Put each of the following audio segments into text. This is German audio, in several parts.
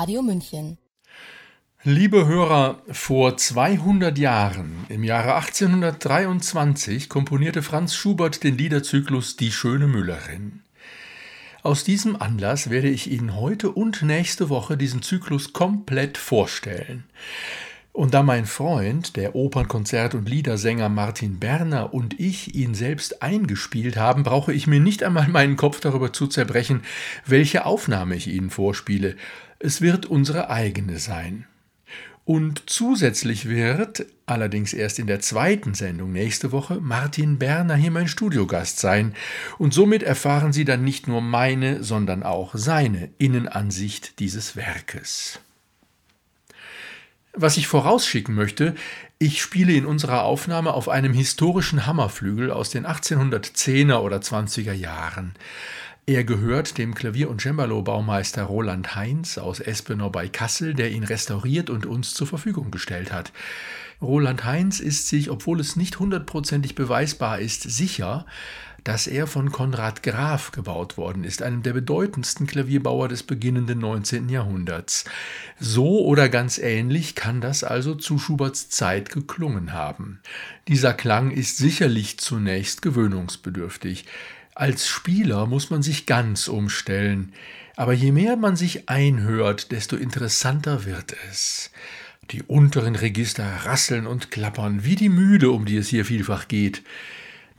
Radio München. Liebe Hörer, vor 200 Jahren, im Jahre 1823, komponierte Franz Schubert den Liederzyklus Die schöne Müllerin. Aus diesem Anlass werde ich Ihnen heute und nächste Woche diesen Zyklus komplett vorstellen. Und da mein Freund, der Opernkonzert- und Liedersänger Martin Berner und ich ihn selbst eingespielt haben, brauche ich mir nicht einmal meinen Kopf darüber zu zerbrechen, welche Aufnahme ich Ihnen vorspiele. Es wird unsere eigene sein. Und zusätzlich wird, allerdings erst in der zweiten Sendung nächste Woche, Martin Berner hier mein Studiogast sein. Und somit erfahren Sie dann nicht nur meine, sondern auch seine Innenansicht dieses Werkes. Was ich vorausschicken möchte, ich spiele in unserer Aufnahme auf einem historischen Hammerflügel aus den 1810er oder 20er Jahren. Er gehört dem Klavier- und Cembalo-Baumeister Roland Heinz aus Espenau bei Kassel, der ihn restauriert und uns zur Verfügung gestellt hat. Roland Heinz ist sich, obwohl es nicht hundertprozentig beweisbar ist, sicher, dass er von Konrad Graf gebaut worden ist, einem der bedeutendsten Klavierbauer des beginnenden 19. Jahrhunderts. So oder ganz ähnlich kann das also zu Schuberts Zeit geklungen haben. Dieser Klang ist sicherlich zunächst gewöhnungsbedürftig. Als Spieler muss man sich ganz umstellen, aber je mehr man sich einhört, desto interessanter wird es. Die unteren Register rasseln und klappern wie die Mühle, um die es hier vielfach geht.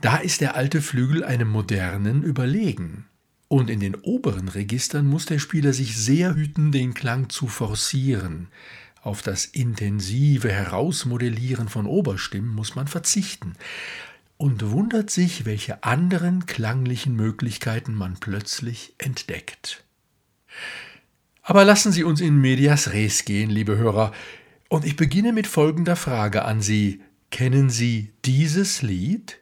Da ist der alte Flügel einem modernen überlegen. Und in den oberen Registern muss der Spieler sich sehr hüten, den Klang zu forcieren. Auf das intensive Herausmodellieren von Oberstimmen muss man verzichten und wundert sich, welche anderen klanglichen Möglichkeiten man plötzlich entdeckt. Aber lassen Sie uns in medias res gehen, liebe Hörer, und ich beginne mit folgender Frage an Sie. Kennen Sie dieses Lied?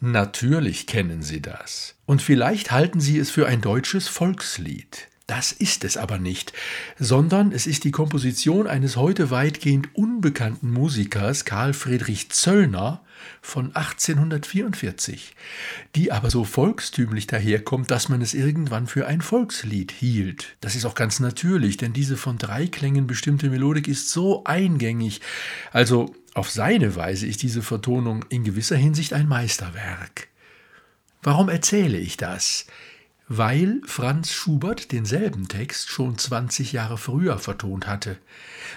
Natürlich kennen Sie das. Und vielleicht halten Sie es für ein deutsches Volkslied. Das ist es aber nicht, sondern es ist die Komposition eines heute weitgehend unbekannten Musikers, Karl Friedrich Zöllner, von 1844, die aber so volkstümlich daherkommt, dass man es irgendwann für ein Volkslied hielt. Das ist auch ganz natürlich, denn diese von drei Klängen bestimmte Melodik ist so eingängig, also auf seine Weise ist diese Vertonung in gewisser Hinsicht ein Meisterwerk. Warum erzähle ich das? Weil Franz Schubert denselben Text schon 20 Jahre früher vertont hatte.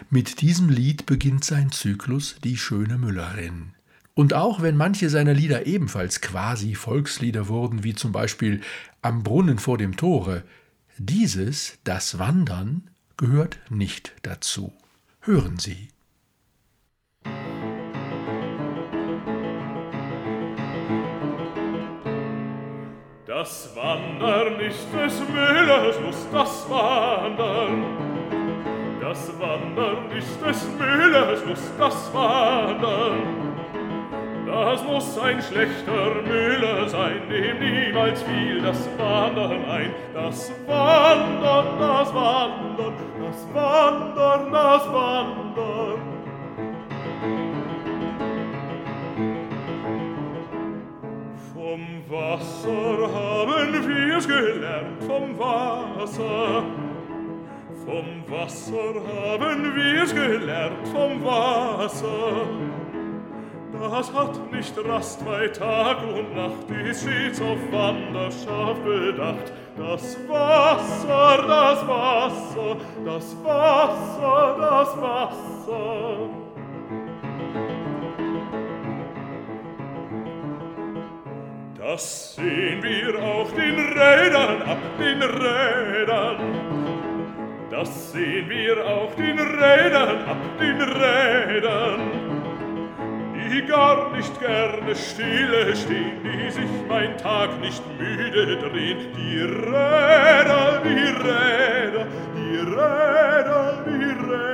Mit diesem Lied beginnt sein Zyklus Die schöne Müllerin. Und auch wenn manche seiner Lieder ebenfalls quasi Volkslieder wurden, wie zum Beispiel Am Brunnen vor dem Tore, dieses, das Wandern, gehört nicht dazu. Hören Sie. Das Wandern ist des Müllers Lust, das Wandern. Das Wandern ist des Müllers Lust, das Wandern. Das muss ein schlechter Müller sein, dem niemals fiel das Wandern ein. Das Wandern, das Wandern, das Wandern, das Wandern. Vom Wasser haben wir's gelernt, vom Wasser. Vom Wasser haben wir's gelernt, vom Wasser. Das hat nicht Rast bei Tag und Nacht, die stets auf Wanderschaft bedacht. Das Wasser, das Wasser, das Wasser, das Wasser. Das sehen wir auch den Rädern ab, den Rädern. Das sehen wir auch den Rädern ab, den Rädern die gar nicht gerne stille stehen, die sich mein Tag nicht müde drehen. die Räder, die Räder, die Räder, die Räder.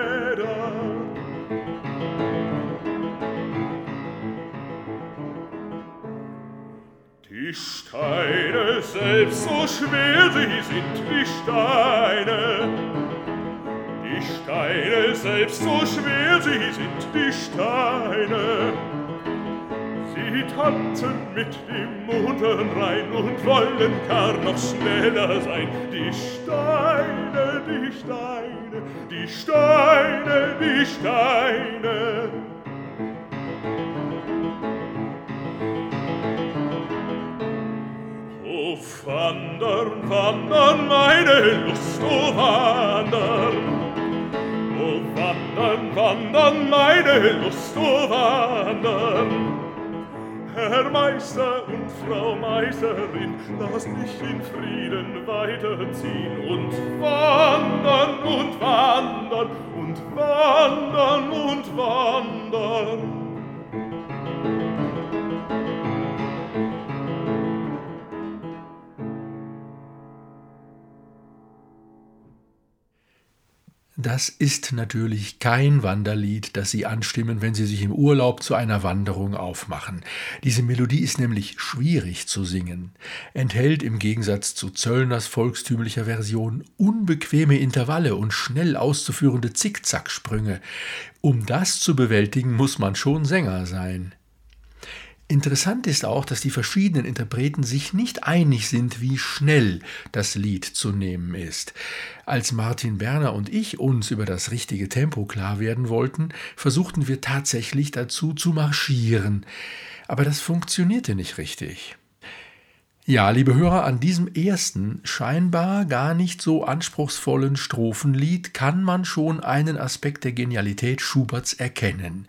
Die Steine selbst, so schwer sie sind, die Steine, Steine selbst so schwer sie sind, die Steine, Sie tanzen mit dem Mondenrhein und wollen gar noch schneller sein. Die Steine, die Steine, die Steine, die Steine. Oh, wandern, wandern, meine Lust, oh, wandern. Wandern, meine Lust, oh, wandern. Herr Meister und Frau Meisterin, lasst mich in Frieden weiterziehen und wandern und wandern und wandern und wandern. Das ist natürlich kein Wanderlied, das Sie anstimmen, wenn Sie sich im Urlaub zu einer Wanderung aufmachen. Diese Melodie ist nämlich schwierig zu singen, enthält im Gegensatz zu Zöllners volkstümlicher Version unbequeme Intervalle und schnell auszuführende Zickzacksprünge. Um das zu bewältigen, muss man schon Sänger sein. Interessant ist auch, dass die verschiedenen Interpreten sich nicht einig sind, wie schnell das Lied zu nehmen ist. Als Martin Berner und ich uns über das richtige Tempo klar werden wollten, versuchten wir tatsächlich dazu zu marschieren. Aber das funktionierte nicht richtig. Ja, liebe Hörer, an diesem ersten, scheinbar gar nicht so anspruchsvollen Strophenlied kann man schon einen Aspekt der Genialität Schuberts erkennen.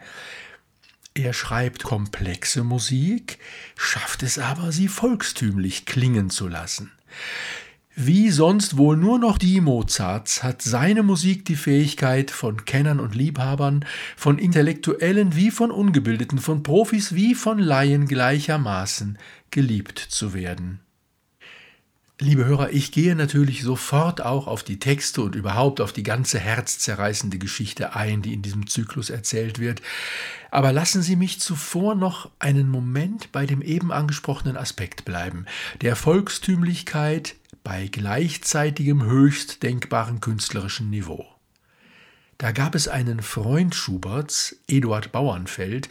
Er schreibt komplexe Musik, schafft es aber, sie volkstümlich klingen zu lassen. Wie sonst wohl nur noch die Mozarts hat seine Musik die Fähigkeit, von Kennern und Liebhabern, von Intellektuellen wie von Ungebildeten, von Profis wie von Laien gleichermaßen geliebt zu werden. Liebe Hörer, ich gehe natürlich sofort auch auf die Texte und überhaupt auf die ganze herzzerreißende Geschichte ein, die in diesem Zyklus erzählt wird. Aber lassen Sie mich zuvor noch einen Moment bei dem eben angesprochenen Aspekt bleiben, der Volkstümlichkeit bei gleichzeitigem höchst denkbaren künstlerischen Niveau. Da gab es einen Freund Schuberts, Eduard Bauernfeld,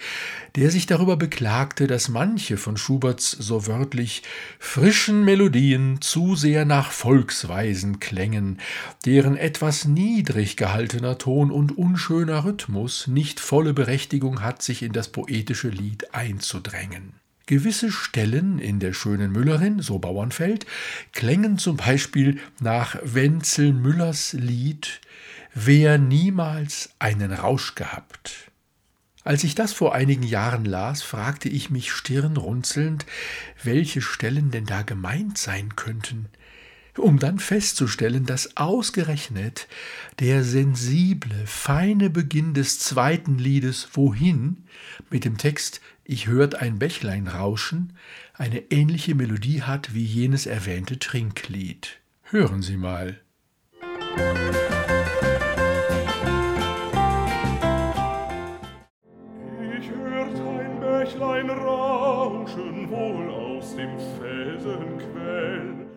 der sich darüber beklagte, dass manche von Schuberts so wörtlich frischen Melodien zu sehr nach Volksweisen klängen, deren etwas niedrig gehaltener Ton und unschöner Rhythmus nicht volle Berechtigung hat, sich in das poetische Lied einzudrängen. Gewisse Stellen in der schönen Müllerin, so Bauernfeld, klängen zum Beispiel nach Wenzel Müllers Lied wer niemals einen Rausch gehabt. Als ich das vor einigen Jahren las, fragte ich mich stirnrunzelnd, welche Stellen denn da gemeint sein könnten, um dann festzustellen, dass ausgerechnet der sensible, feine Beginn des zweiten Liedes Wohin mit dem Text Ich hört ein Bächlein rauschen eine ähnliche Melodie hat wie jenes erwähnte Trinklied. Hören Sie mal. Bächlein rauschen wohl aus dem Felsenquell.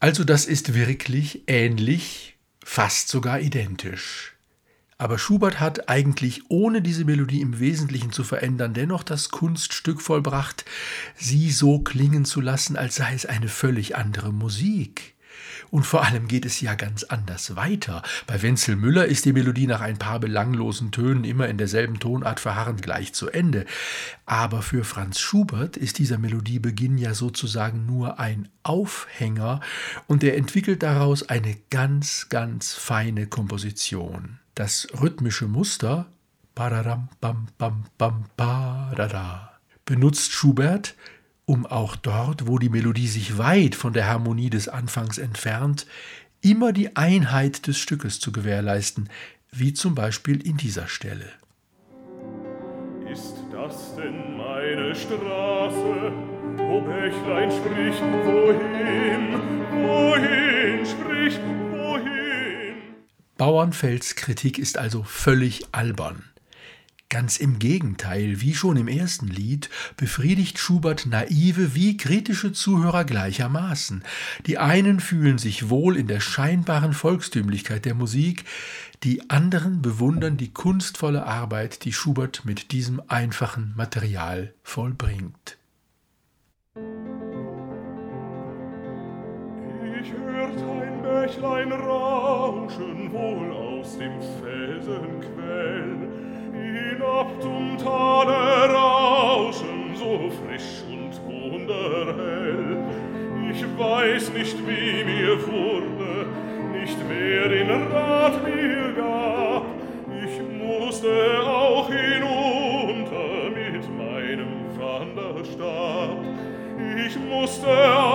Also das ist wirklich ähnlich, fast sogar identisch. Aber Schubert hat eigentlich ohne diese Melodie im Wesentlichen zu verändern dennoch das Kunststück vollbracht, sie so klingen zu lassen, als sei es eine völlig andere Musik. Und vor allem geht es ja ganz anders weiter. Bei Wenzel Müller ist die Melodie nach ein paar belanglosen Tönen immer in derselben Tonart verharrend gleich zu Ende. Aber für Franz Schubert ist dieser Melodiebeginn ja sozusagen nur ein Aufhänger und er entwickelt daraus eine ganz, ganz feine Komposition. Das rhythmische Muster benutzt Schubert um auch dort, wo die Melodie sich weit von der Harmonie des Anfangs entfernt, immer die Einheit des Stückes zu gewährleisten, wie zum Beispiel in dieser Stelle. Ist das denn meine Straße, wo Bächlein spricht, wohin, wohin spricht, wohin? Bauernfelds Kritik ist also völlig albern. Ganz im Gegenteil, wie schon im ersten Lied, befriedigt Schubert naive wie kritische Zuhörer gleichermaßen. Die einen fühlen sich wohl in der scheinbaren Volkstümlichkeit der Musik, die anderen bewundern die kunstvolle Arbeit, die Schubert mit diesem einfachen Material vollbringt. Ich hört ein Bächlein rauschen, wohl aus dem Felsenquell hinab zum Tale rauschen, so frisch und wunderhell. Ich weiß nicht, wie mir wurde, nicht wer den Rat mir gab. Ich musste auch hinunter mit meinem Wanderstab. Ich musste auch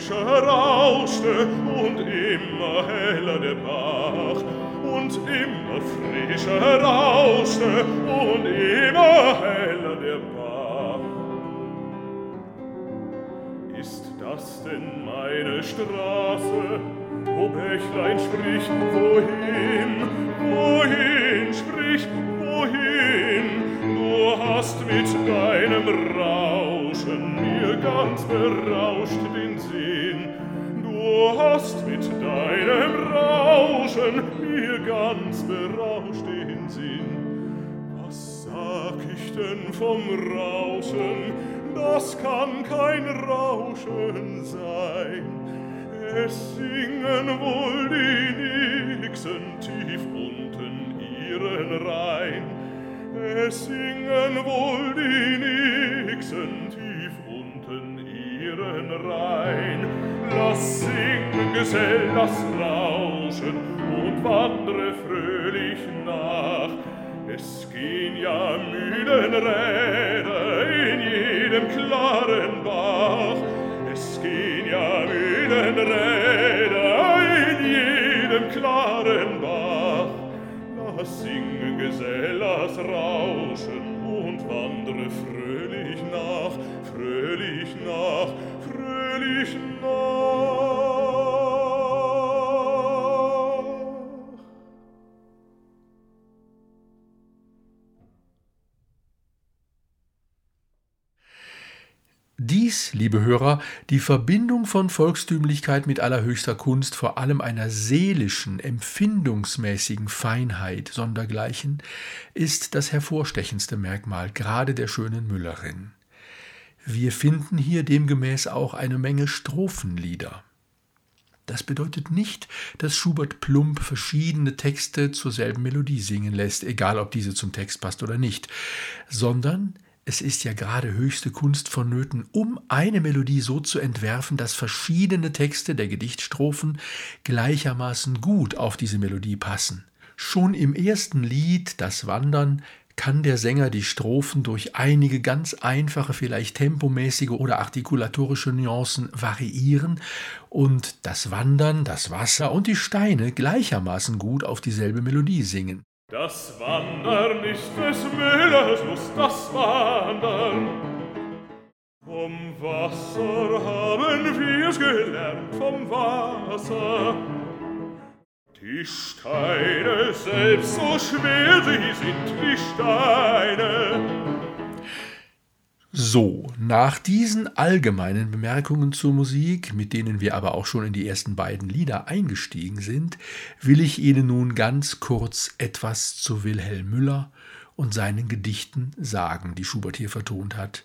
frischer rauschte und immer heller der Bach und immer frischer rauschte und immer heller der Bach. Ist das denn meine Straße, wo Bächlein spricht, wohin, wohin spricht, wohin? Du hast mit deinem Rauschen mir ganz berauscht deinem Rauschen mir ganz berauscht den Sinn. Was sag ich denn vom Rauschen? Das kann kein Rauschen sein. Es singen wohl die Nixen tief unten ihren Rhein. Es singen wohl die Nixen tief unten ihren Rhein lass singen, Gesell, das Rauschen und wandre fröhlich nach. Es gehen ja müden Räder in jedem klaren Bach. Es gehen ja müden Räder in jedem klaren Bach. Lass singen, Gesell, das Rauschen und wandre fröhlich nach, fröhlich nach, fröhlich nach. Dies, liebe Hörer, die Verbindung von Volkstümlichkeit mit allerhöchster Kunst, vor allem einer seelischen, empfindungsmäßigen Feinheit sondergleichen, ist das hervorstechendste Merkmal gerade der schönen Müllerin. Wir finden hier demgemäß auch eine Menge Strophenlieder. Das bedeutet nicht, dass Schubert plump verschiedene Texte zur selben Melodie singen lässt, egal ob diese zum Text passt oder nicht, sondern es ist ja gerade höchste Kunst vonnöten, um eine Melodie so zu entwerfen, dass verschiedene Texte der Gedichtstrophen gleichermaßen gut auf diese Melodie passen. Schon im ersten Lied, Das Wandern, kann der Sänger die Strophen durch einige ganz einfache, vielleicht tempomäßige oder artikulatorische Nuancen variieren und das Wandern, das Wasser und die Steine gleichermaßen gut auf dieselbe Melodie singen. Das Wandern ist des Müllers Lust, das Wandern. Vom Wasser haben wir's gelernt, vom Wasser. Die Steine selbst, so schwer sie sind, die Steine. So, nach diesen allgemeinen Bemerkungen zur Musik, mit denen wir aber auch schon in die ersten beiden Lieder eingestiegen sind, will ich Ihnen nun ganz kurz etwas zu Wilhelm Müller und seinen Gedichten sagen, die Schubert hier vertont hat.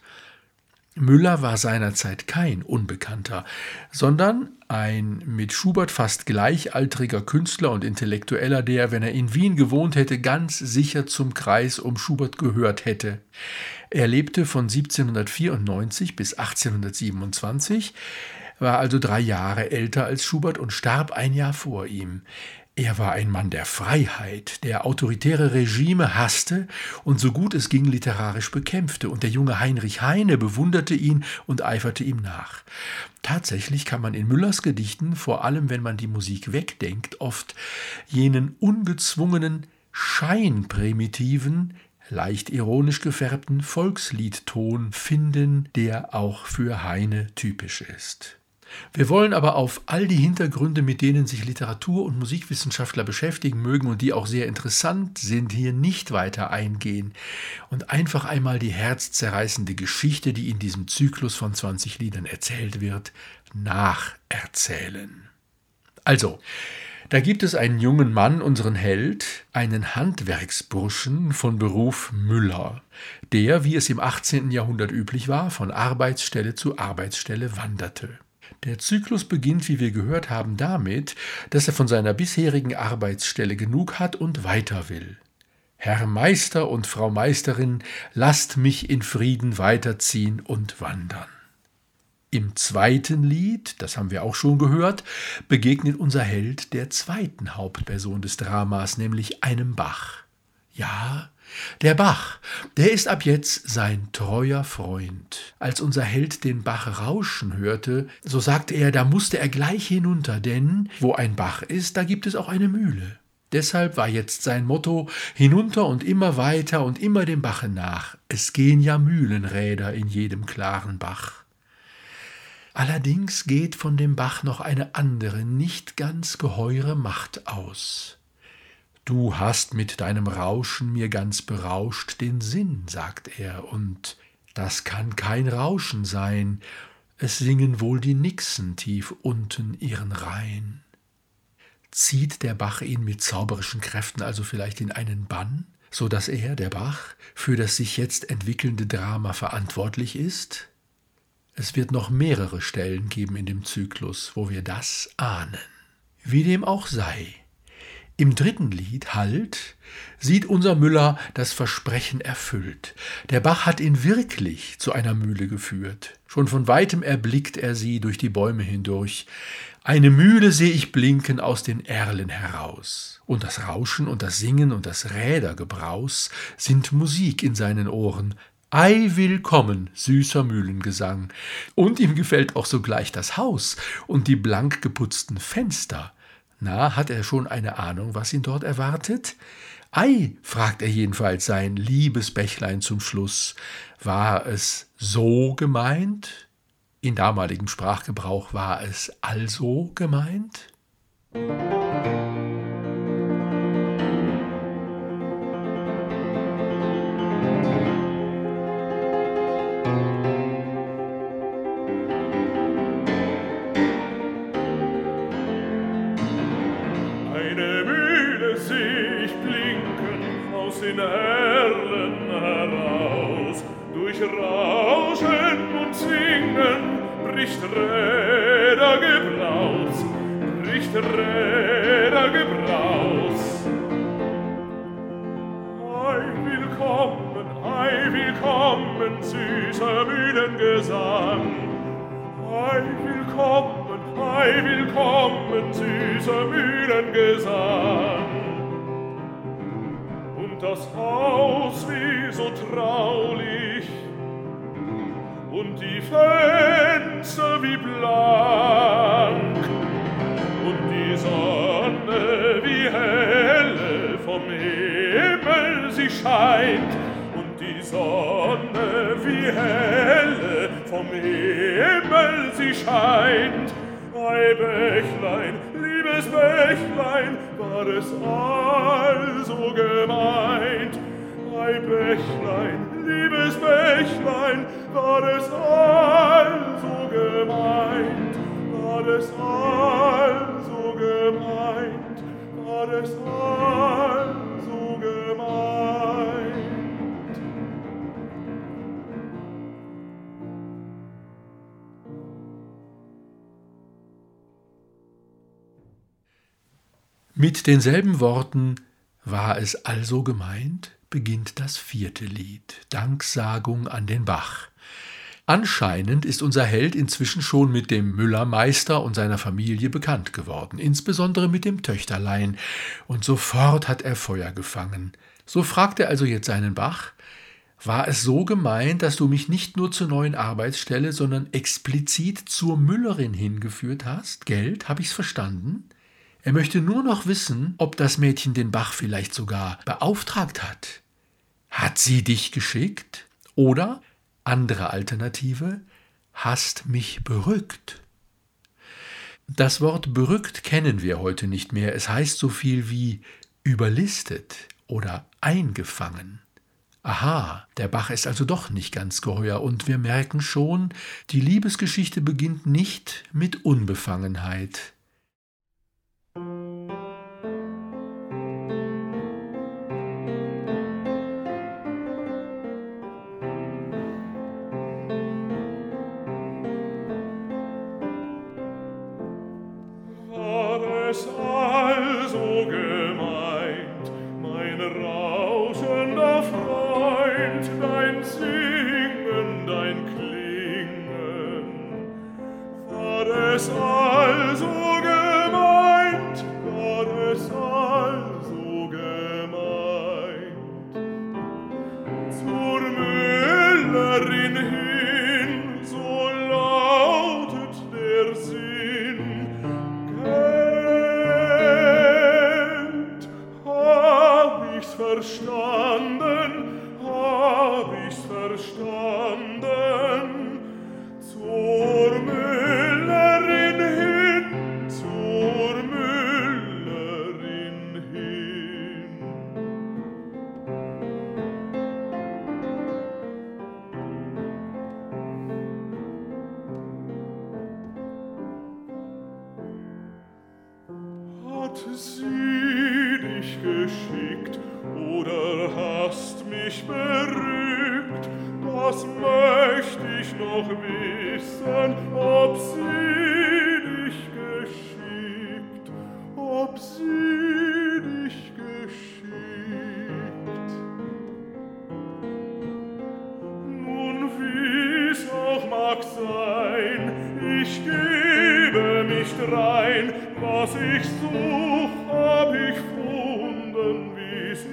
Müller war seinerzeit kein Unbekannter, sondern ein mit Schubert fast gleichaltriger Künstler und Intellektueller, der, wenn er in Wien gewohnt hätte, ganz sicher zum Kreis um Schubert gehört hätte. Er lebte von 1794 bis 1827, war also drei Jahre älter als Schubert und starb ein Jahr vor ihm. Er war ein Mann der Freiheit, der autoritäre Regime hasste und so gut es ging literarisch bekämpfte, und der junge Heinrich Heine bewunderte ihn und eiferte ihm nach. Tatsächlich kann man in Müllers Gedichten, vor allem wenn man die Musik wegdenkt, oft jenen ungezwungenen, scheinprimitiven, leicht ironisch gefärbten Volksliedton finden, der auch für Heine typisch ist. Wir wollen aber auf all die Hintergründe, mit denen sich Literatur- und Musikwissenschaftler beschäftigen mögen und die auch sehr interessant sind, hier nicht weiter eingehen und einfach einmal die herzzerreißende Geschichte, die in diesem Zyklus von 20 Liedern erzählt wird, nacherzählen. Also, da gibt es einen jungen Mann, unseren Held, einen Handwerksburschen von Beruf Müller, der, wie es im 18. Jahrhundert üblich war, von Arbeitsstelle zu Arbeitsstelle wanderte. Der Zyklus beginnt, wie wir gehört haben, damit, dass er von seiner bisherigen Arbeitsstelle genug hat und weiter will. Herr Meister und Frau Meisterin, lasst mich in Frieden weiterziehen und wandern. Im zweiten Lied, das haben wir auch schon gehört, begegnet unser Held der zweiten Hauptperson des Dramas, nämlich einem Bach. Ja, der Bach, der ist ab jetzt sein treuer Freund. Als unser Held den Bach rauschen hörte, so sagte er, da musste er gleich hinunter, denn wo ein Bach ist, da gibt es auch eine Mühle. Deshalb war jetzt sein Motto hinunter und immer weiter und immer dem Bache nach. Es gehen ja Mühlenräder in jedem klaren Bach. Allerdings geht von dem Bach noch eine andere, nicht ganz geheure Macht aus. Du hast mit deinem Rauschen mir ganz berauscht den Sinn, sagt er, und das kann kein Rauschen sein, es singen wohl die Nixen tief unten ihren Reihn. Zieht der Bach ihn mit zauberischen Kräften also vielleicht in einen Bann, so dass er, der Bach, für das sich jetzt entwickelnde Drama verantwortlich ist? Es wird noch mehrere Stellen geben in dem Zyklus, wo wir das ahnen. Wie dem auch sei, im dritten Lied, Halt, sieht unser Müller das Versprechen erfüllt. Der Bach hat ihn wirklich zu einer Mühle geführt. Schon von weitem erblickt er sie durch die Bäume hindurch. Eine Mühle sehe ich blinken aus den Erlen heraus. Und das Rauschen und das Singen und das Rädergebraus sind Musik in seinen Ohren. Ei willkommen, süßer Mühlengesang. Und ihm gefällt auch sogleich das Haus und die blank geputzten Fenster. Na, hat er schon eine Ahnung, was ihn dort erwartet? Ei, fragt er jedenfalls sein liebes Bächlein zum Schluss. War es so gemeint? In damaligem Sprachgebrauch war es also gemeint? willkommen, süßer Mühlengesang. Ei, willkommen, ei, willkommen, süßer Mühlengesang. Und das Haus wie so traulich und die Fenster wie blank und die Sonne wie helle vom Himmel sie scheint Sonne wie helle vom Himmel sie scheint. Ei Bächlein, liebes Bächlein, war es also gemeint. Ei Bächlein, liebes Bächlein, war es also gemeint. War es also gemeint, war es also gemeint. Mit denselben Worten war es also gemeint, beginnt das vierte Lied, Danksagung an den Bach. Anscheinend ist unser Held inzwischen schon mit dem Müllermeister und seiner Familie bekannt geworden, insbesondere mit dem Töchterlein, und sofort hat er Feuer gefangen. So fragt er also jetzt seinen Bach, war es so gemeint, dass du mich nicht nur zur neuen Arbeitsstelle, sondern explizit zur Müllerin hingeführt hast? Geld, habe ich's verstanden? Er möchte nur noch wissen, ob das Mädchen den Bach vielleicht sogar beauftragt hat. Hat sie dich geschickt? Oder, andere Alternative, hast mich berückt? Das Wort berückt kennen wir heute nicht mehr. Es heißt so viel wie überlistet oder eingefangen. Aha, der Bach ist also doch nicht ganz geheuer, und wir merken schon, die Liebesgeschichte beginnt nicht mit Unbefangenheit. mag sein, ich gebe mich rein, was ich such, hab ich gefunden, wie ist.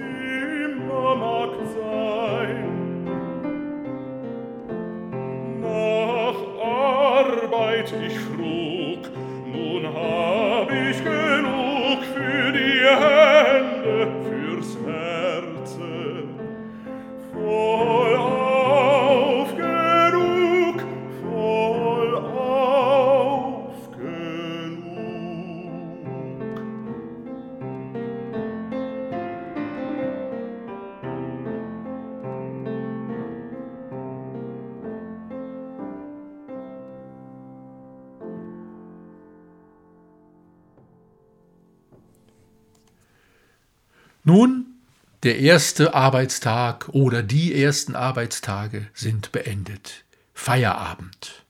Der erste Arbeitstag oder die ersten Arbeitstage sind beendet. Feierabend.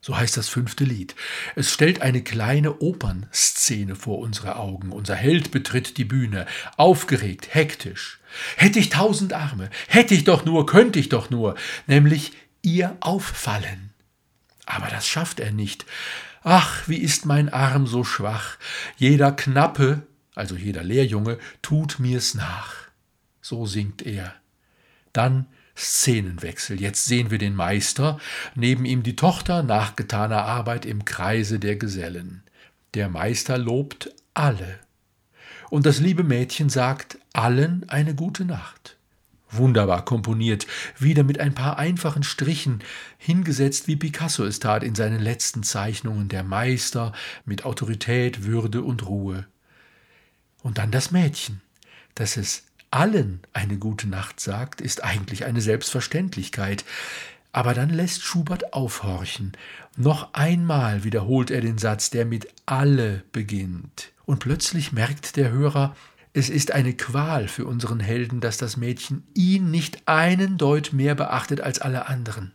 So heißt das fünfte Lied. Es stellt eine kleine Opernszene vor unsere Augen. Unser Held betritt die Bühne, aufgeregt, hektisch. Hätte ich tausend Arme, hätte ich doch nur, könnte ich doch nur, nämlich ihr auffallen. Aber das schafft er nicht. Ach, wie ist mein Arm so schwach. Jeder Knappe also jeder Lehrjunge, tut mir's nach. So singt er. Dann Szenenwechsel. Jetzt sehen wir den Meister, neben ihm die Tochter nach getaner Arbeit im Kreise der Gesellen. Der Meister lobt alle. Und das liebe Mädchen sagt allen eine gute Nacht. Wunderbar komponiert, wieder mit ein paar einfachen Strichen, hingesetzt wie Picasso es tat in seinen letzten Zeichnungen, der Meister mit Autorität, Würde und Ruhe. Und dann das Mädchen, das es allen eine gute Nacht sagt, ist eigentlich eine Selbstverständlichkeit. Aber dann lässt Schubert aufhorchen. Noch einmal wiederholt er den Satz, der mit alle beginnt. Und plötzlich merkt der Hörer, es ist eine Qual für unseren Helden, dass das Mädchen ihn nicht einen Deut mehr beachtet als alle anderen.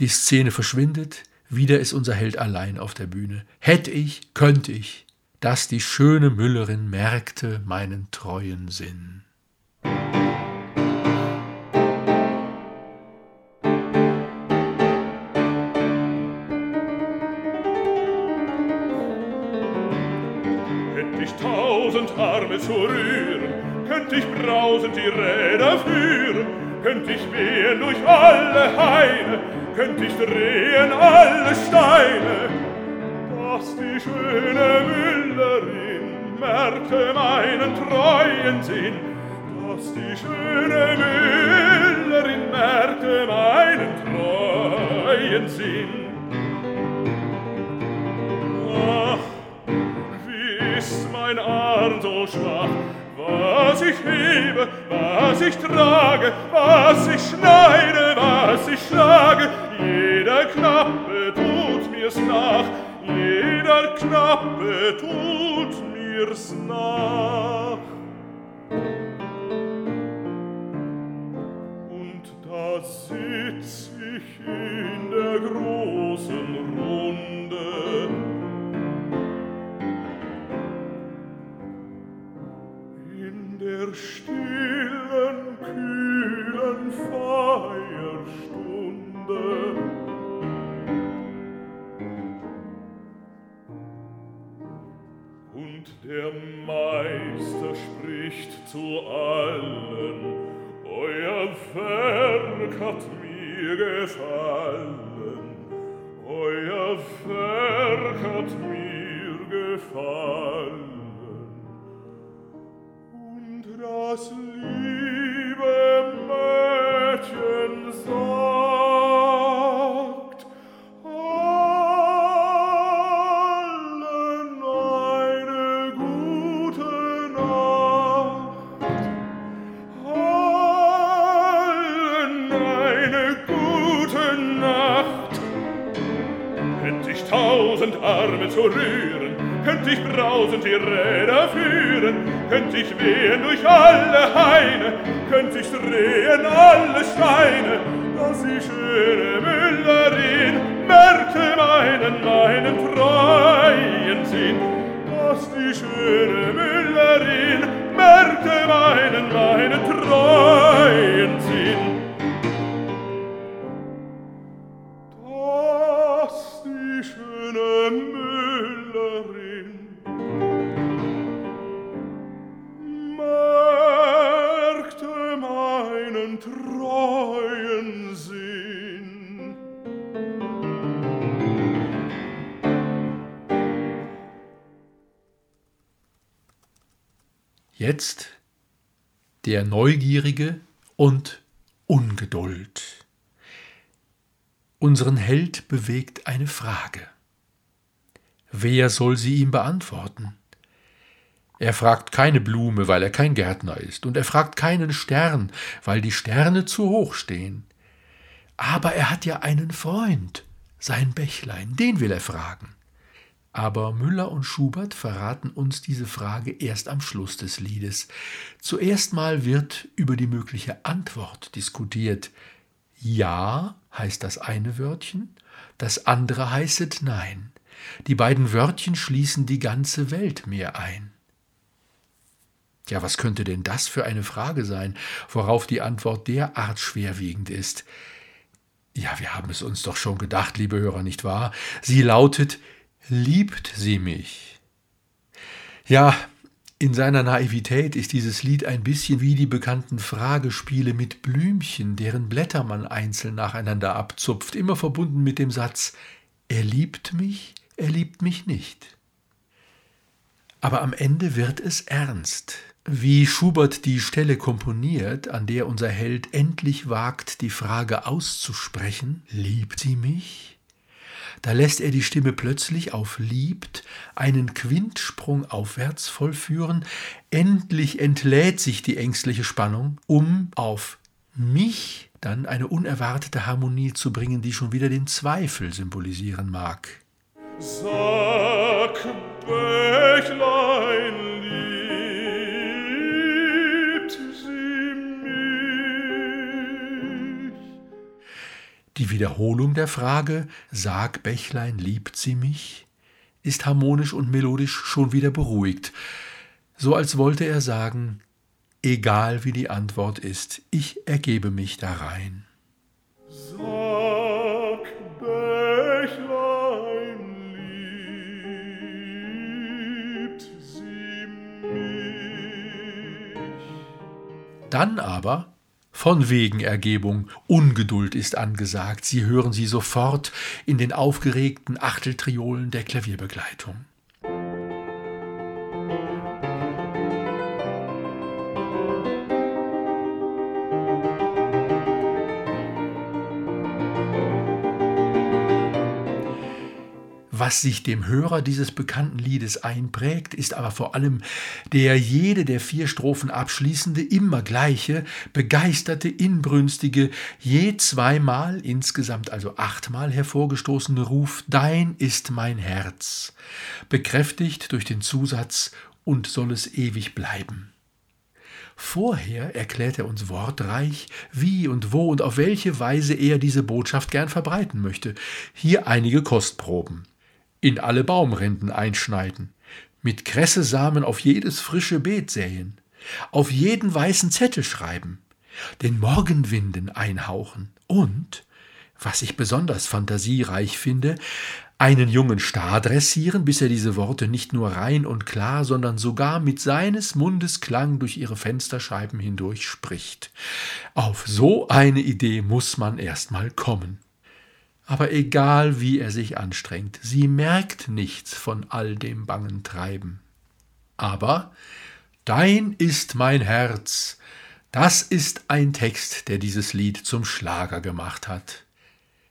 Die Szene verschwindet, wieder ist unser Held allein auf der Bühne. Hätte ich, könnte ich, dass die schöne Müllerin merkte meinen treuen Sinn. Zu rühren, könnt ich brausend die Räder führen, könnt ich wehen durch alle Haine, könnt ich drehen alle Steine, dass die schöne Müllerin merkte meinen treuen Sinn, sonst die schöne Müllerin merkte meinen treuen Sinn. Ach, wie ist mein Arm so schwach, was ich hebe, was ich trage, was ich schneide, was ich schlage, jeder Knappe tut mir's nach, jeder Knappe tut mir's nach. Der Meister spricht zu allen, al mir gefallen euer ferr kat mir gefallen und das tausend Räder führen, könnt sich wehen durch alle Haine, könnt sich drehen alle Steine, Jetzt der Neugierige und Ungeduld. Unseren Held bewegt eine Frage. Wer soll sie ihm beantworten? Er fragt keine Blume, weil er kein Gärtner ist, und er fragt keinen Stern, weil die Sterne zu hoch stehen. Aber er hat ja einen Freund, sein Bächlein, den will er fragen. Aber Müller und Schubert verraten uns diese Frage erst am Schluss des Liedes. Zuerst mal wird über die mögliche Antwort diskutiert. Ja heißt das eine Wörtchen, das andere heißet Nein. Die beiden Wörtchen schließen die ganze Welt mehr ein. Ja, was könnte denn das für eine Frage sein, worauf die Antwort derart schwerwiegend ist? Ja, wir haben es uns doch schon gedacht, liebe Hörer, nicht wahr? Sie lautet, liebt sie mich? Ja, in seiner Naivität ist dieses Lied ein bisschen wie die bekannten Fragespiele mit Blümchen, deren Blätter man einzeln nacheinander abzupft, immer verbunden mit dem Satz Er liebt mich, er liebt mich nicht. Aber am Ende wird es ernst. Wie Schubert die Stelle komponiert, an der unser Held endlich wagt, die Frage auszusprechen, liebt sie mich? Da lässt er die Stimme plötzlich auf liebt einen Quintsprung aufwärts vollführen, endlich entlädt sich die ängstliche Spannung, um auf mich dann eine unerwartete Harmonie zu bringen, die schon wieder den Zweifel symbolisieren mag. Sag, Bächlein, Die Wiederholung der Frage, Sag, Bächlein, liebt sie mich? ist harmonisch und melodisch schon wieder beruhigt, so als wollte er sagen, egal wie die Antwort ist, ich ergebe mich da rein. Sag, Bächlein, liebt sie mich? Dann aber von wegen Ergebung, Ungeduld ist angesagt, Sie hören sie sofort in den aufgeregten Achteltriolen der Klavierbegleitung. Was sich dem Hörer dieses bekannten Liedes einprägt, ist aber vor allem der jede der vier Strophen abschließende, immer gleiche, begeisterte, inbrünstige, je zweimal, insgesamt also achtmal hervorgestoßene Ruf Dein ist mein Herz, bekräftigt durch den Zusatz und soll es ewig bleiben. Vorher erklärt er uns wortreich, wie und wo und auf welche Weise er diese Botschaft gern verbreiten möchte. Hier einige Kostproben in alle Baumrinden einschneiden, mit Kressesamen auf jedes frische Beet säen, auf jeden weißen Zettel schreiben, den Morgenwinden einhauchen und, was ich besonders fantasiereich finde, einen jungen Star dressieren, bis er diese Worte nicht nur rein und klar, sondern sogar mit seines Mundes Klang durch ihre Fensterscheiben hindurch spricht. Auf so eine Idee muss man erst mal kommen. Aber egal wie er sich anstrengt, sie merkt nichts von all dem bangen Treiben. Aber Dein ist mein Herz, das ist ein Text, der dieses Lied zum Schlager gemacht hat.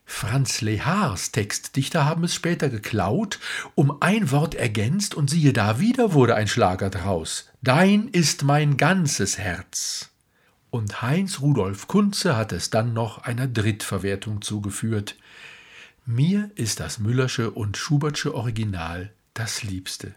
Franz Lehars Textdichter haben es später geklaut, um ein Wort ergänzt und siehe da, wieder wurde ein Schlager draus. Dein ist mein ganzes Herz. Und Heinz Rudolf Kunze hat es dann noch einer Drittverwertung zugeführt. Mir ist das Müllersche und Schubertsche Original das Liebste.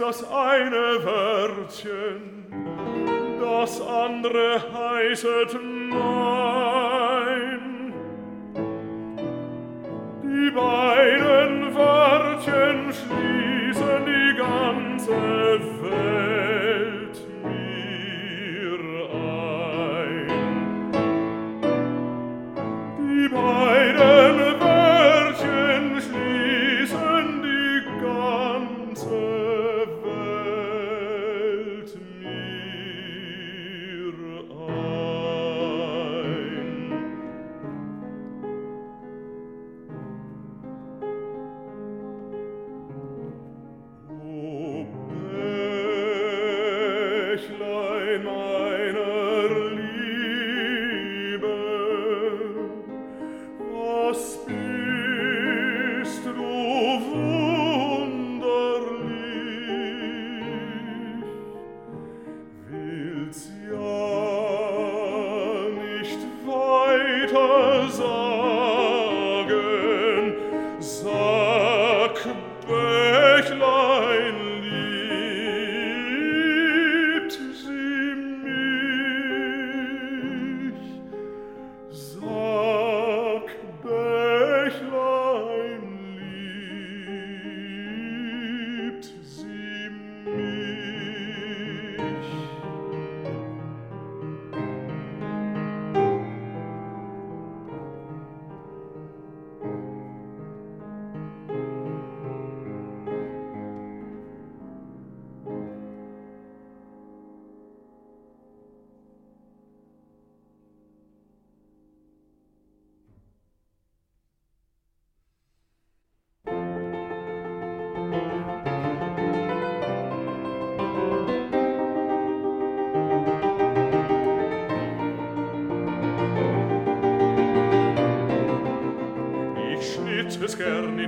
das eine Wörtchen, das andere heißet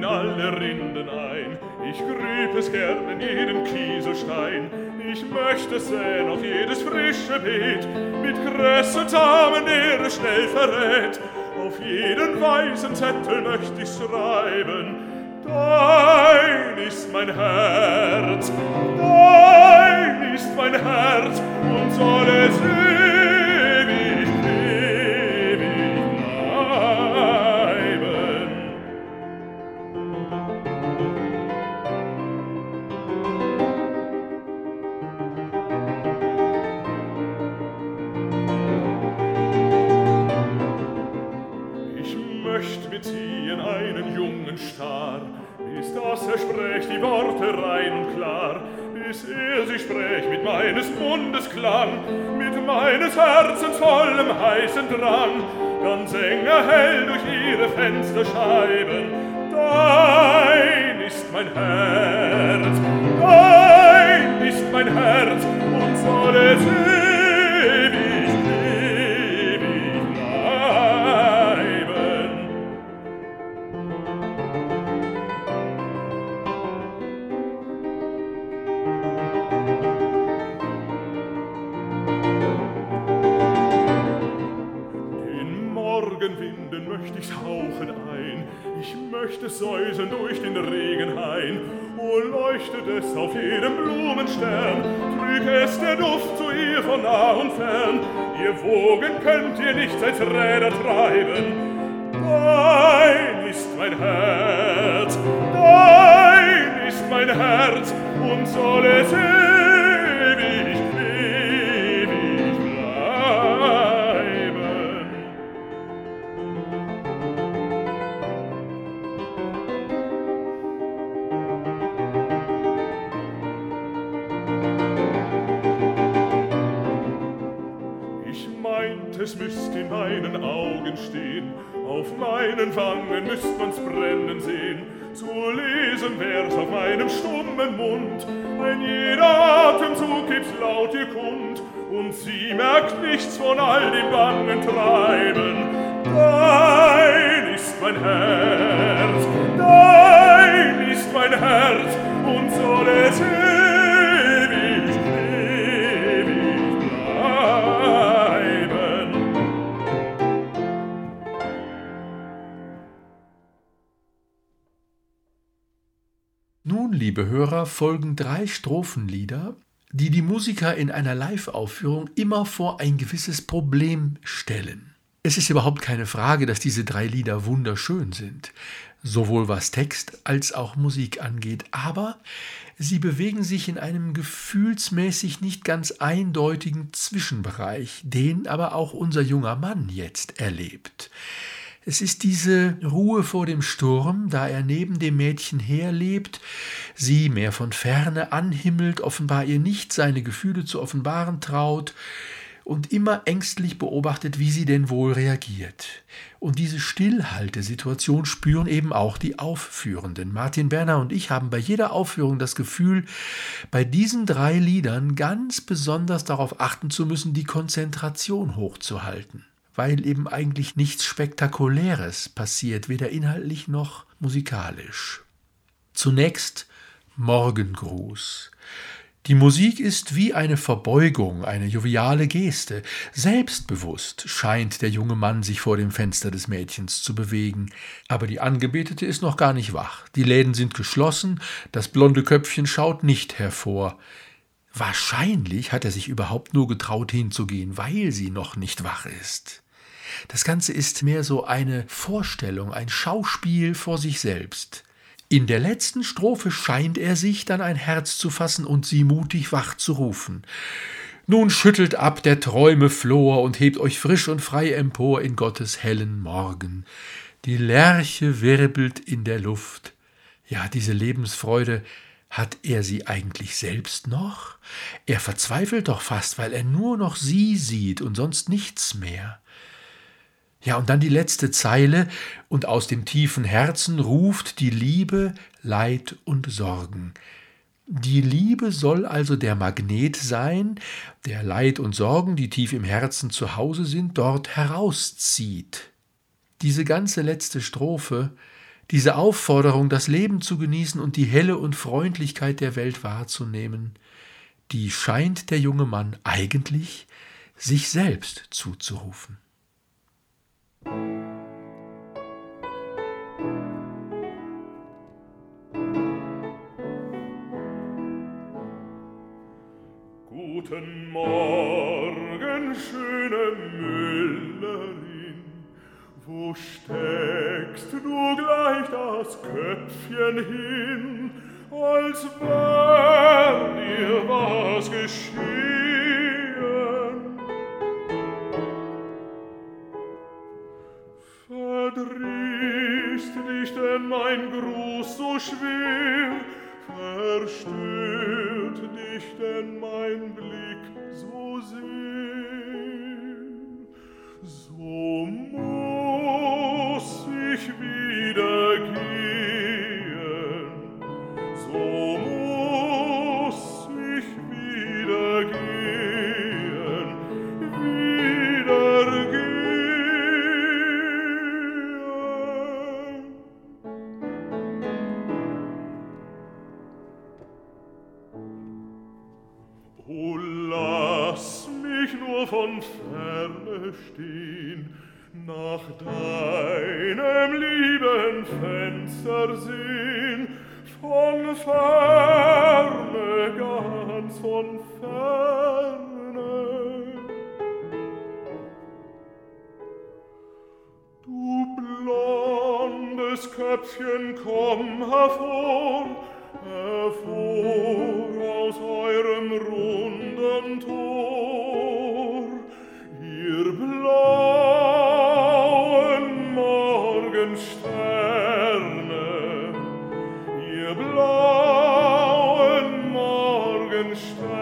in alle Rinden ein. Ich grüb es gern in jeden Kieselstein. Ich möchte sehen auf jedes frische Beet, mit Kresse Tamen, der schnell verrät. Auf jeden weißen Zettel möcht ich schreiben, Dein ist mein Herz, dein ist mein Herz, und soll es säusen durch den Regenhain. O leuchtet es auf jedem Blumenstern, trüg es der Duft zu ihr von nah und fern. Ihr Wogen könnt ihr nicht als Räder treiben. Dein ist mein Herz, dein ist mein Herz, und soll es von all dem bangen Treiben. Dein ist mein Herz, dein ist mein Herz, und soll es liebe Hörer, folgen drei Strophenlieder, die die Musiker in einer Live-Aufführung immer vor ein gewisses Problem stellen. Es ist überhaupt keine Frage, dass diese drei Lieder wunderschön sind, sowohl was Text als auch Musik angeht, aber sie bewegen sich in einem gefühlsmäßig nicht ganz eindeutigen Zwischenbereich, den aber auch unser junger Mann jetzt erlebt. Es ist diese Ruhe vor dem Sturm, da er neben dem Mädchen herlebt, sie mehr von ferne anhimmelt, offenbar ihr nicht seine Gefühle zu offenbaren traut und immer ängstlich beobachtet, wie sie denn wohl reagiert. Und diese Stillhaltesituation spüren eben auch die Aufführenden. Martin Berner und ich haben bei jeder Aufführung das Gefühl, bei diesen drei Liedern ganz besonders darauf achten zu müssen, die Konzentration hochzuhalten weil eben eigentlich nichts Spektakuläres passiert, weder inhaltlich noch musikalisch. Zunächst Morgengruß. Die Musik ist wie eine Verbeugung, eine joviale Geste. Selbstbewusst scheint der junge Mann sich vor dem Fenster des Mädchens zu bewegen. Aber die Angebetete ist noch gar nicht wach. Die Läden sind geschlossen, das blonde Köpfchen schaut nicht hervor. Wahrscheinlich hat er sich überhaupt nur getraut hinzugehen, weil sie noch nicht wach ist. Das Ganze ist mehr so eine Vorstellung, ein Schauspiel vor sich selbst. In der letzten Strophe scheint er sich dann ein Herz zu fassen und sie mutig wach zu rufen. Nun schüttelt ab der Träume Flor und hebt euch frisch und frei empor in Gottes hellen Morgen. Die Lerche wirbelt in der Luft. Ja, diese Lebensfreude, hat er sie eigentlich selbst noch? Er verzweifelt doch fast, weil er nur noch sie sieht und sonst nichts mehr. Ja, und dann die letzte Zeile, und aus dem tiefen Herzen ruft die Liebe Leid und Sorgen. Die Liebe soll also der Magnet sein, der Leid und Sorgen, die tief im Herzen zu Hause sind, dort herauszieht. Diese ganze letzte Strophe, diese Aufforderung, das Leben zu genießen und die Helle und Freundlichkeit der Welt wahrzunehmen, die scheint der junge Mann eigentlich sich selbst zuzurufen. Guten Morgen, schöne Müllerin, wo steckst du gleich das Köpfchen hin, als wär dir was geschehen? Stern.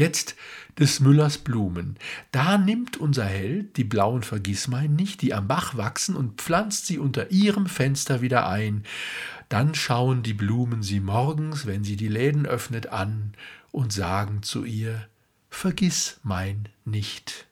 Jetzt des Müllers Blumen. Da nimmt unser Held die blauen Vergissmein nicht, die am Bach wachsen, und pflanzt sie unter ihrem Fenster wieder ein. Dann schauen die Blumen sie morgens, wenn sie die Läden öffnet, an und sagen zu ihr Vergiss mein nicht.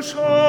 Nun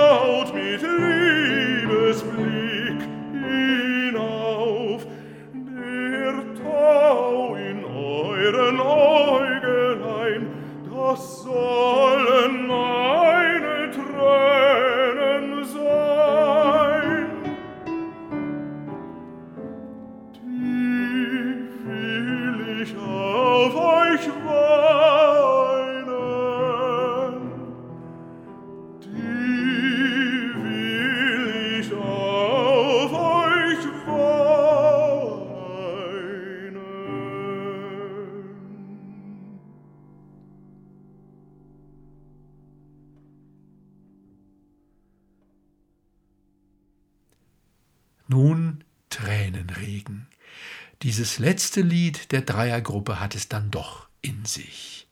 Dieses letzte Lied der Dreiergruppe hat es dann doch in sich.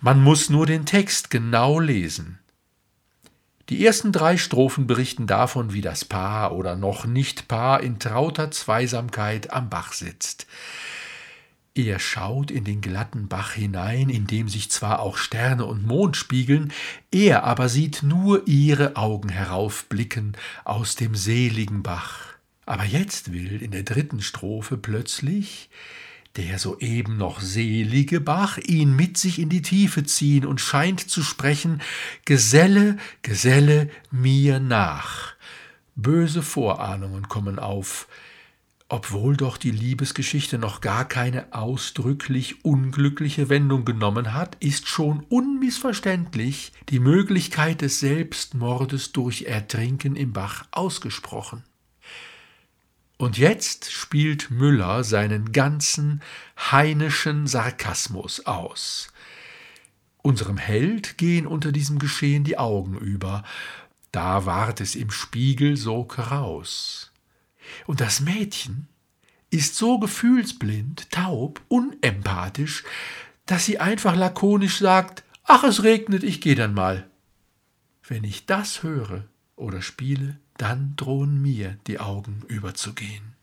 Man muss nur den Text genau lesen. Die ersten drei Strophen berichten davon, wie das Paar oder noch nicht Paar in trauter Zweisamkeit am Bach sitzt. Er schaut in den glatten Bach hinein, in dem sich zwar auch Sterne und Mond spiegeln, er aber sieht nur ihre Augen heraufblicken aus dem seligen Bach. Aber jetzt will in der dritten Strophe plötzlich der soeben noch selige Bach ihn mit sich in die Tiefe ziehen und scheint zu sprechen Geselle, Geselle mir nach. Böse Vorahnungen kommen auf. obwohl doch die Liebesgeschichte noch gar keine ausdrücklich unglückliche Wendung genommen hat, ist schon unmissverständlich die Möglichkeit des Selbstmordes durch Ertrinken im Bach ausgesprochen. Und jetzt spielt Müller seinen ganzen heinischen Sarkasmus aus. Unserem Held gehen unter diesem Geschehen die Augen über, da ward es im Spiegel so kraus. Und das Mädchen ist so gefühlsblind, taub, unempathisch, dass sie einfach lakonisch sagt, ach es regnet, ich geh dann mal. Wenn ich das höre oder spiele, dann drohen mir die Augen überzugehen.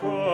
Sie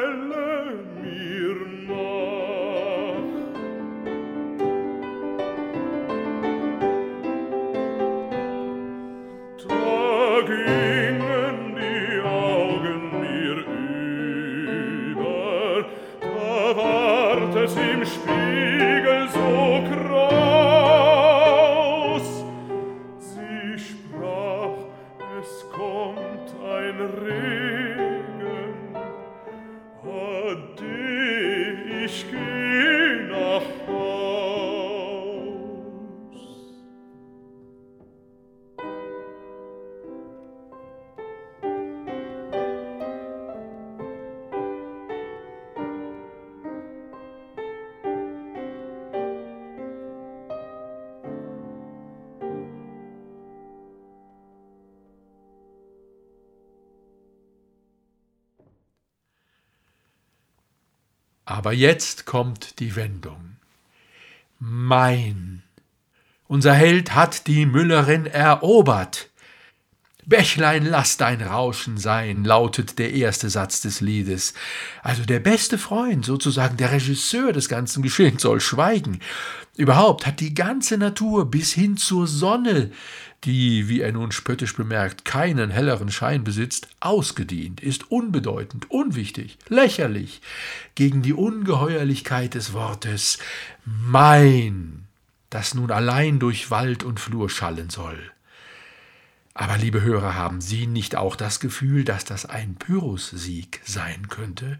Aber jetzt kommt die Wendung. Mein. Unser Held hat die Müllerin erobert. Bächlein, lass dein Rauschen sein, lautet der erste Satz des Liedes. Also der beste Freund, sozusagen der Regisseur des ganzen Geschehens, soll schweigen. Überhaupt hat die ganze Natur bis hin zur Sonne, die, wie er nun spöttisch bemerkt, keinen helleren Schein besitzt, ausgedient, ist unbedeutend, unwichtig, lächerlich, gegen die Ungeheuerlichkeit des Wortes mein, das nun allein durch Wald und Flur schallen soll. Aber liebe Hörer, haben Sie nicht auch das Gefühl, dass das ein Pyrrhus-Sieg sein könnte?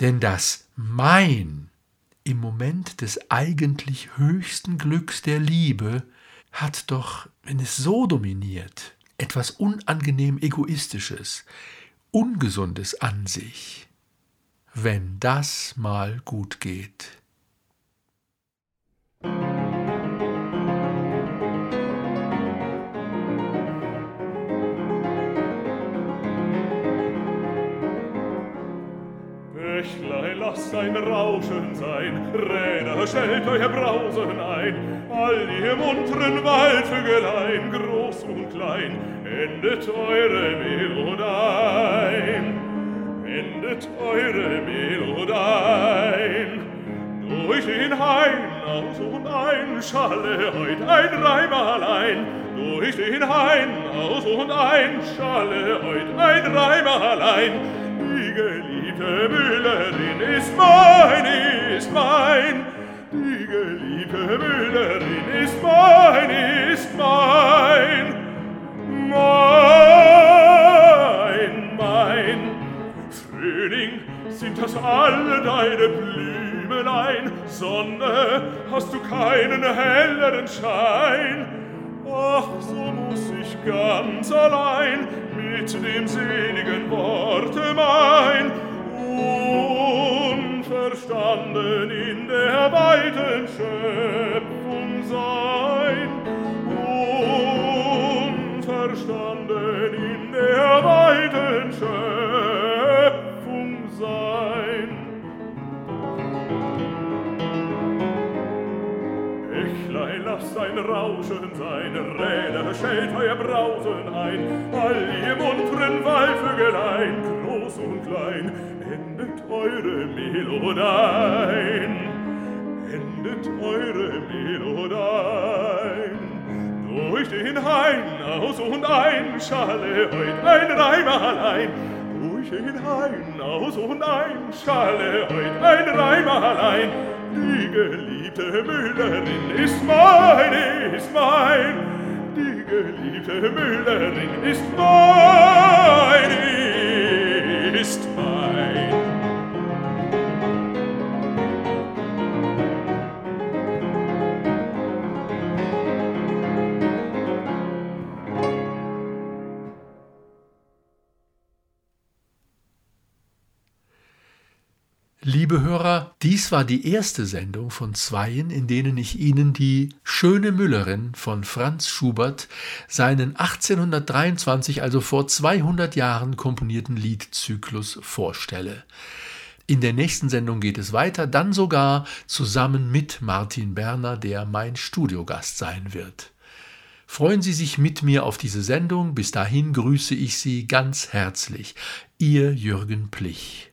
Denn das Mein im Moment des eigentlich höchsten Glücks der Liebe hat doch, wenn es so dominiert, etwas unangenehm Egoistisches, Ungesundes an sich. Wenn das mal gut geht. Bächlein, lass ein Rauschen sein, Räder, stellt euer Brausen ein, all ihr munteren Waldvögelein, groß und klein, endet eure Melodein, endet eure Melodein. Durch den Hain aus und ein schalle heut ein Reim allein, durch den Hain aus und ein schalle heut ein Reim allein, geliebte Müllerin ist mein, ist mein. Die geliebte Müllerin ist mein, ist mein. Mein, mein. Frühling, sind das alle deine Blümelein? Sonne, hast du keinen helleren Schein? Ach, so muss ich ganz allein mit dem seligen Worte mein, unverstanden in der weiten Schöpfung sein, unverstanden in der weiten Schöpfung sein. Bächlein, lass ein Rauschen sein, Räder, schält euer Brausen ein, all ihr munteren Waldvögelein, groß und klein, endet eure Melodein, endet eure Melodein. Durch den Hain aus und ein schalle heut ein Reim allein, durch den Hain aus und ein schalle heut ein Reim allein, die geliebte Müllerin ist mein, ist mein, die geliebte Müllerin ist mein, ist mein. Liebe Hörer, dies war die erste Sendung von zweien, in denen ich Ihnen die Schöne Müllerin von Franz Schubert, seinen 1823, also vor 200 Jahren komponierten Liedzyklus vorstelle. In der nächsten Sendung geht es weiter, dann sogar zusammen mit Martin Berner, der mein Studiogast sein wird. Freuen Sie sich mit mir auf diese Sendung. Bis dahin grüße ich Sie ganz herzlich. Ihr Jürgen Plich.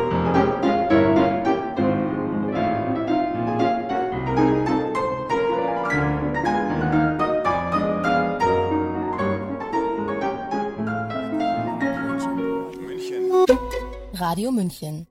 Radio München